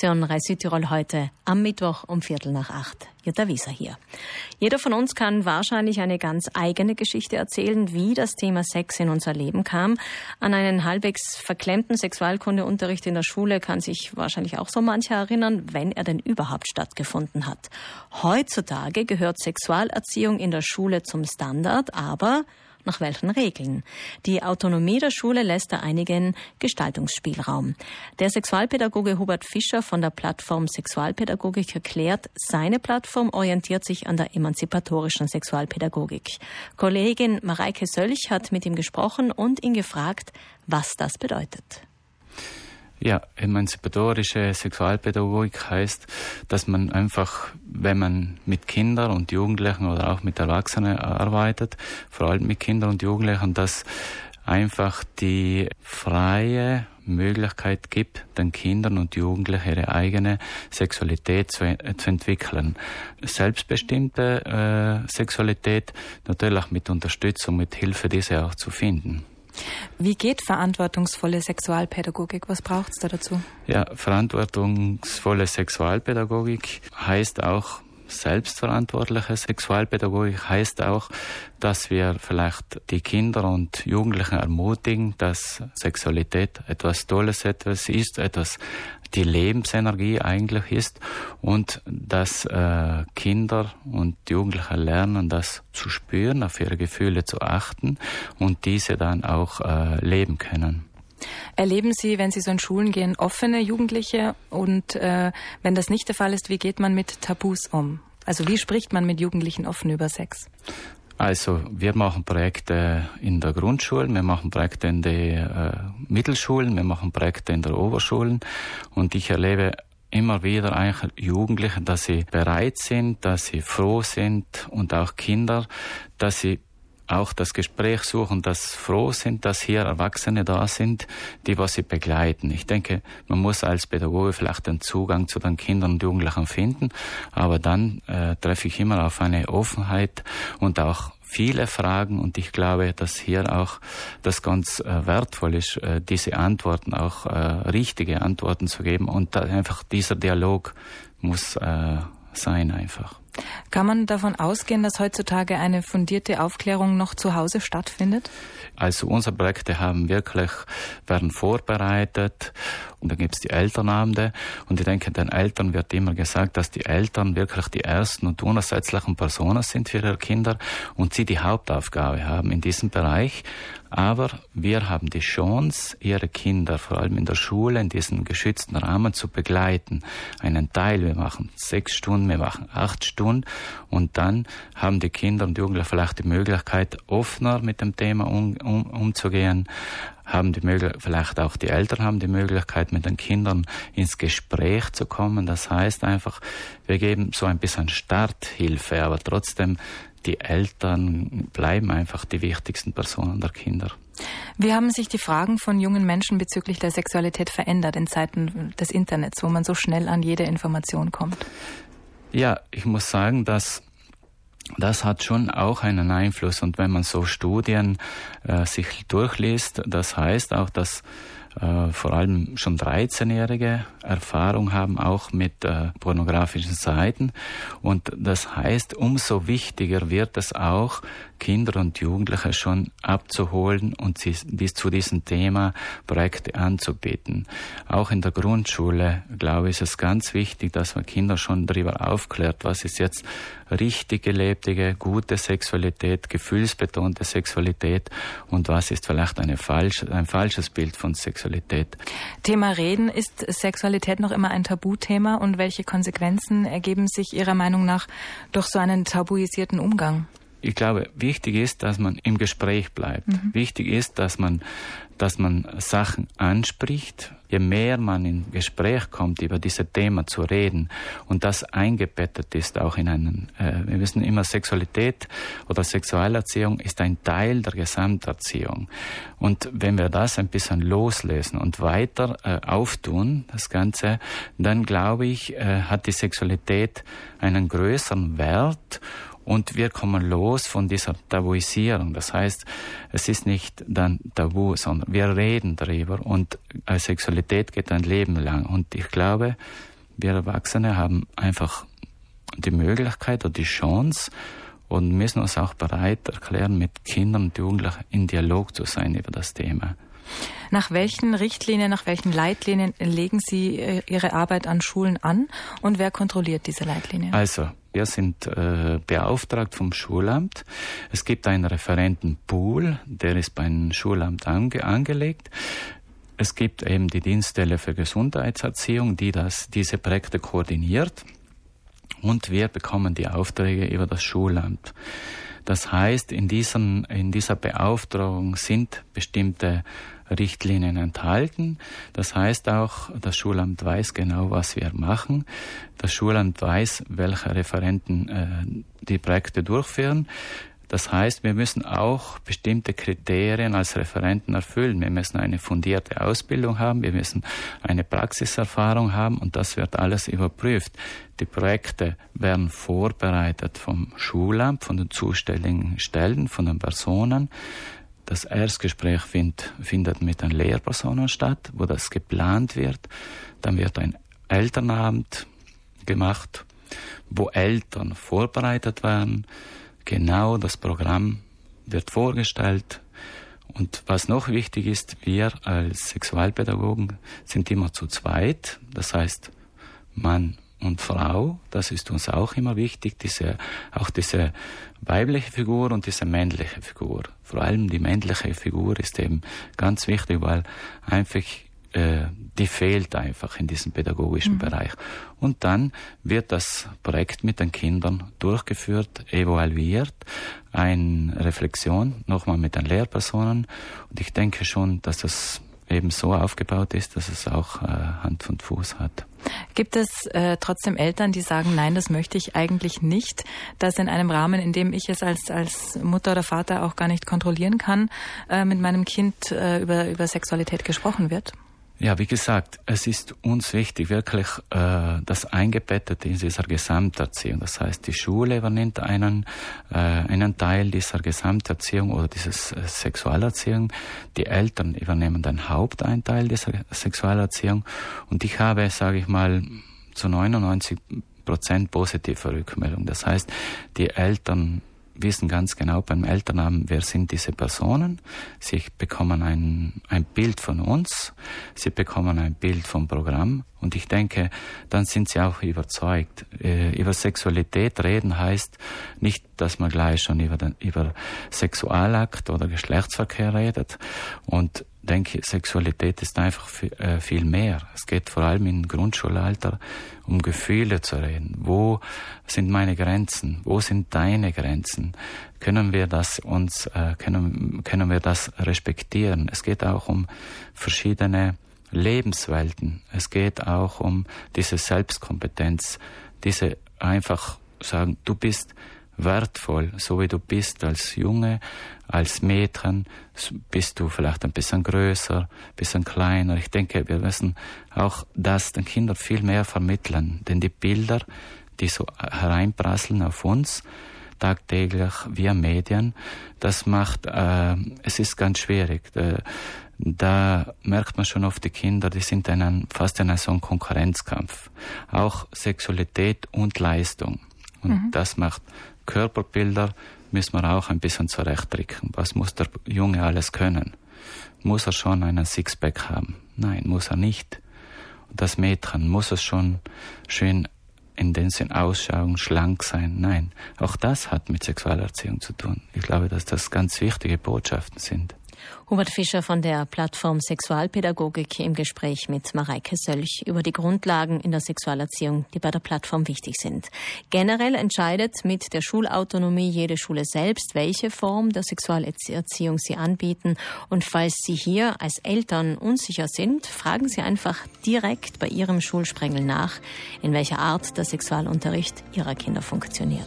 Redaktion Südtirol heute am Mittwoch um Viertel nach acht. Jutta Wieser hier. Jeder von uns kann wahrscheinlich eine ganz eigene Geschichte erzählen, wie das Thema Sex in unser Leben kam. An einen halbwegs verklemmten Sexualkundeunterricht in der Schule kann sich wahrscheinlich auch so mancher erinnern, wenn er denn überhaupt stattgefunden hat. Heutzutage gehört Sexualerziehung in der Schule zum Standard, aber nach welchen Regeln? Die Autonomie der Schule lässt da einigen Gestaltungsspielraum. Der Sexualpädagoge Hubert Fischer von der Plattform Sexualpädagogik erklärt, seine Plattform orientiert sich an der emanzipatorischen Sexualpädagogik. Kollegin Mareike Sölch hat mit ihm gesprochen und ihn gefragt, was das bedeutet. Ja, emanzipatorische Sexualpädagogik heißt, dass man einfach, wenn man mit Kindern und Jugendlichen oder auch mit Erwachsenen arbeitet, vor allem mit Kindern und Jugendlichen, dass einfach die freie Möglichkeit gibt, den Kindern und Jugendlichen ihre eigene Sexualität zu, zu entwickeln. Selbstbestimmte äh, Sexualität natürlich mit Unterstützung, mit Hilfe diese auch zu finden. Wie geht verantwortungsvolle Sexualpädagogik? Was braucht es da dazu? Ja, verantwortungsvolle Sexualpädagogik heißt auch selbstverantwortliche Sexualpädagogik heißt auch, dass wir vielleicht die Kinder und Jugendlichen ermutigen, dass Sexualität etwas Tolles etwas ist, etwas die Lebensenergie eigentlich ist und dass äh, Kinder und Jugendliche lernen, das zu spüren, auf ihre Gefühle zu achten und diese dann auch äh, leben können. Erleben Sie, wenn Sie so in Schulen gehen, offene Jugendliche? Und äh, wenn das nicht der Fall ist, wie geht man mit Tabus um? Also wie spricht man mit Jugendlichen offen über Sex? Also wir machen Projekte in der Grundschule, wir machen Projekte in den äh, Mittelschulen, wir machen Projekte in der Oberschulen. Und ich erlebe immer wieder eigentlich Jugendliche, dass sie bereit sind, dass sie froh sind und auch Kinder, dass sie auch das Gespräch suchen, dass froh sind, dass hier Erwachsene da sind, die was sie begleiten. Ich denke, man muss als Pädagoge vielleicht den Zugang zu den Kindern und Jugendlichen finden, aber dann äh, treffe ich immer auf eine Offenheit und auch viele Fragen und ich glaube, dass hier auch das ganz äh, wertvoll ist, äh, diese Antworten auch äh, richtige Antworten zu geben und einfach dieser Dialog muss äh, sein einfach. Kann man davon ausgehen, dass heutzutage eine fundierte Aufklärung noch zu Hause stattfindet? Also unsere Projekte haben wirklich, werden vorbereitet und dann gibt es die Elternabende und ich denke, den Eltern wird immer gesagt, dass die Eltern wirklich die ersten und unersetzlichen Personen sind für ihre Kinder und sie die Hauptaufgabe haben in diesem Bereich. Aber wir haben die Chance, ihre Kinder vor allem in der Schule in diesem geschützten Rahmen zu begleiten. Einen Teil, wir machen sechs Stunden, wir machen acht Stunden und dann haben die Kinder und Jugendliche vielleicht die Möglichkeit, offener mit dem Thema um, um, umzugehen, haben die Möglichkeit, vielleicht auch die Eltern haben die Möglichkeit, mit den Kindern ins Gespräch zu kommen. Das heißt einfach, wir geben so ein bisschen Starthilfe, aber trotzdem die Eltern bleiben einfach die wichtigsten Personen der Kinder. Wie haben sich die Fragen von jungen Menschen bezüglich der Sexualität verändert in Zeiten des Internets, wo man so schnell an jede Information kommt? Ja, ich muss sagen, dass das hat schon auch einen Einfluss. Und wenn man so Studien äh, sich durchliest, das heißt auch, dass äh, vor allem schon 13-Jährige Erfahrung haben, auch mit äh, pornografischen Seiten. Und das heißt, umso wichtiger wird es auch, Kinder und Jugendliche schon abzuholen und sie bis zu diesem Thema Projekte anzubieten. Auch in der Grundschule, glaube ich, ist es ganz wichtig, dass man Kinder schon darüber aufklärt, was ist jetzt richtig gelebte, gute Sexualität, gefühlsbetonte Sexualität und was ist vielleicht eine falsch, ein falsches Bild von Sexualität. Thema Reden, ist Sexualität noch immer ein Tabuthema und welche Konsequenzen ergeben sich Ihrer Meinung nach durch so einen tabuisierten Umgang? ich glaube, wichtig ist, dass man im Gespräch bleibt. Mhm. Wichtig ist, dass man, dass man Sachen anspricht. Je mehr man in Gespräch kommt, über diese Thema zu reden und das eingebettet ist auch in einen, äh, wir wissen immer, Sexualität oder Sexualerziehung ist ein Teil der Gesamterziehung. Und wenn wir das ein bisschen loslösen und weiter äh, auftun, das Ganze, dann glaube ich, äh, hat die Sexualität einen größeren Wert Und wir kommen los von dieser Tabuisierung. Das heißt, es ist nicht dann Tabu, sondern wir reden darüber und äh, Sexualität geht ein Leben lang. Und ich glaube, wir Erwachsene haben einfach die Möglichkeit oder die Chance und müssen uns auch bereit erklären, mit Kindern und Jugendlichen in Dialog zu sein über das Thema. Nach welchen Richtlinien, nach welchen Leitlinien legen Sie äh, Ihre Arbeit an Schulen an und wer kontrolliert diese Leitlinien? Also, wir sind äh, beauftragt vom Schulamt. Es gibt einen Referentenpool, der ist beim Schulamt ange angelegt. Es gibt eben die Dienststelle für Gesundheitserziehung, die das, diese Projekte koordiniert. Und wir bekommen die Aufträge über das Schulamt. Das heißt, in, diesen, in dieser Beauftragung sind bestimmte Richtlinien enthalten. Das heißt auch, das Schulamt weiß genau, was wir machen. Das Schulamt weiß, welche Referenten äh, die Projekte durchführen. Das heißt, wir müssen auch bestimmte Kriterien als Referenten erfüllen. Wir müssen eine fundierte Ausbildung haben, wir müssen eine Praxiserfahrung haben und das wird alles überprüft. Die Projekte werden vorbereitet vom Schulamt, von den zuständigen Stellen, von den Personen. Das Erstgespräch find, findet mit den Lehrpersonen statt, wo das geplant wird. Dann wird ein Elternabend gemacht, wo Eltern vorbereitet werden. Genau das Programm wird vorgestellt. Und was noch wichtig ist, wir als Sexualpädagogen sind immer zu zweit. Das heißt, Mann und Frau, das ist uns auch immer wichtig, diese, auch diese weibliche Figur und diese männliche Figur. Vor allem die männliche Figur ist eben ganz wichtig, weil einfach äh, die fehlt einfach in diesem pädagogischen mhm. Bereich. Und dann wird das Projekt mit den Kindern durchgeführt, evaluiert, eine Reflexion nochmal mit den Lehrpersonen. Und ich denke schon, dass das eben so aufgebaut ist, dass es auch äh, Hand und Fuß hat. Gibt es äh, trotzdem Eltern, die sagen, nein, das möchte ich eigentlich nicht, dass in einem Rahmen, in dem ich es als, als Mutter oder Vater auch gar nicht kontrollieren kann, äh, mit meinem Kind äh, über, über Sexualität gesprochen wird? Ja, wie gesagt, es ist uns wichtig, wirklich äh, das eingebettet in dieser Gesamterziehung. Das heißt, die Schule übernimmt einen, äh, einen Teil dieser Gesamterziehung oder dieser äh, Sexualerziehung. Die Eltern übernehmen den Haupteinteil dieser Sexualerziehung. Und ich habe, sage ich mal, zu 99 Prozent positive Rückmeldung. Das heißt, die Eltern wissen ganz genau beim Elternabend, wer sind diese Personen. Sie bekommen ein, ein Bild von uns, sie bekommen ein Bild vom Programm und ich denke, dann sind sie auch überzeugt. Äh, über Sexualität reden heißt nicht, dass man gleich schon über, den, über Sexualakt oder Geschlechtsverkehr redet und denke, Sexualität ist einfach äh, viel mehr. Es geht vor allem im Grundschulalter um Gefühle zu reden. Wo sind meine Grenzen? Wo sind deine Grenzen? Können wir das uns, äh, können, können wir das respektieren? Es geht auch um verschiedene Lebenswelten. Es geht auch um diese Selbstkompetenz, diese einfach sagen, du bist wertvoll, so wie du bist als Junge, als Mädchen, bist du vielleicht ein bisschen größer, ein bisschen kleiner. Ich denke, wir müssen auch das den Kindern viel mehr vermitteln, denn die Bilder, die so hereinprasseln auf uns, tagtäglich via Medien, das macht, äh, es ist ganz schwierig. Da, da merkt man schon oft die Kinder, die sind in fast in einem so Konkurrenzkampf. Auch Sexualität und Leistung. Und mhm. das macht Körperbilder müssen wir auch ein bisschen zurechtrücken. Was muss der Junge alles können? Muss er schon einen Sixpack haben? Nein, muss er nicht. Und das Mädchen muss es schon schön in den Sinn ausschauen, schlank sein. Nein, auch das hat mit Sexualerziehung zu tun. Ich glaube, dass das ganz wichtige Botschaften sind. Hubert Fischer von der Plattform Sexualpädagogik im Gespräch mit Mareike Sölch über die Grundlagen in der Sexualerziehung, die bei der Plattform wichtig sind. Generell entscheidet mit der Schulautonomie jede Schule selbst, welche Form der Sexualerziehung sie anbieten. Und falls Sie hier als Eltern unsicher sind, fragen Sie einfach direkt bei Ihrem Schulsprengel nach, in welcher Art der Sexualunterricht Ihrer Kinder funktioniert.